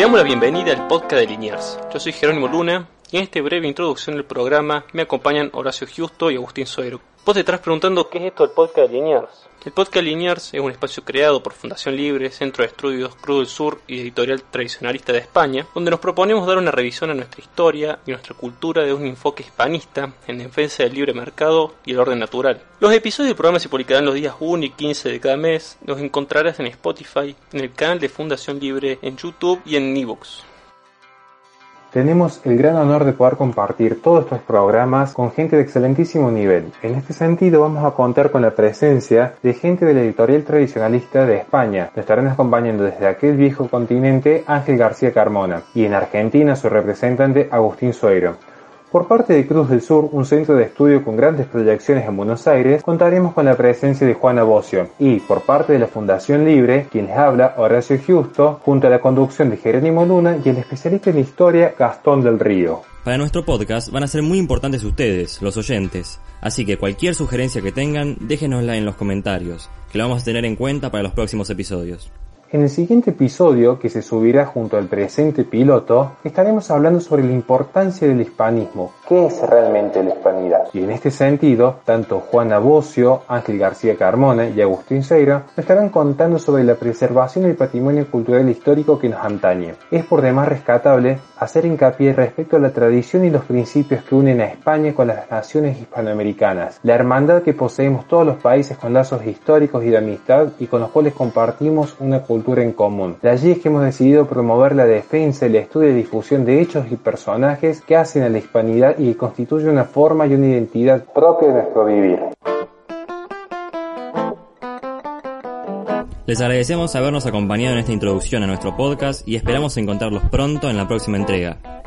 damos la bienvenida al podcast de Liniers. Yo soy Jerónimo Luna y en esta breve introducción del programa me acompañan Horacio Justo y Agustín Soero. Vos te preguntando qué es esto del podcast Liniers. El podcast Liniers es un espacio creado por Fundación Libre, Centro de Estudios Cruz del Sur y Editorial Tradicionalista de España, donde nos proponemos dar una revisión a nuestra historia y nuestra cultura de un enfoque hispanista en defensa del libre mercado y el orden natural. Los episodios del programa se publicarán los días 1 y 15 de cada mes. Los encontrarás en Spotify, en el canal de Fundación Libre, en YouTube y en Evox. Tenemos el gran honor de poder compartir todos estos programas con gente de excelentísimo nivel. En este sentido vamos a contar con la presencia de gente de la editorial tradicionalista de España. Nos estarán acompañando desde aquel viejo continente Ángel García Carmona y en Argentina su representante Agustín Sueiro. Por parte de Cruz del Sur, un centro de estudio con grandes proyecciones en Buenos Aires, contaremos con la presencia de Juana Bocio y por parte de la Fundación Libre, quien les habla, Horacio Justo, junto a la conducción de Jerónimo Luna y el especialista en historia Gastón del Río. Para nuestro podcast van a ser muy importantes ustedes, los oyentes, así que cualquier sugerencia que tengan, déjenosla en los comentarios, que lo vamos a tener en cuenta para los próximos episodios. En el siguiente episodio, que se subirá junto al presente piloto, estaremos hablando sobre la importancia del hispanismo. ¿Qué es realmente la hispanidad? Y en este sentido, tanto Juana Bocio, Ángel García Carmona y Agustín Seira nos estarán contando sobre la preservación del patrimonio cultural histórico que nos antañe. Es por demás rescatable hacer hincapié respecto a la tradición y los principios que unen a España con las naciones hispanoamericanas, la hermandad que poseemos todos los países con lazos históricos y de amistad y con los cuales compartimos una cultura en común. De allí es que hemos decidido promover la defensa, el estudio y difusión de hechos y personajes que hacen a la hispanidad y que constituyen una forma y una identidad propia de nuestro vivir. Les agradecemos habernos acompañado en esta introducción a nuestro podcast y esperamos encontrarlos pronto en la próxima entrega.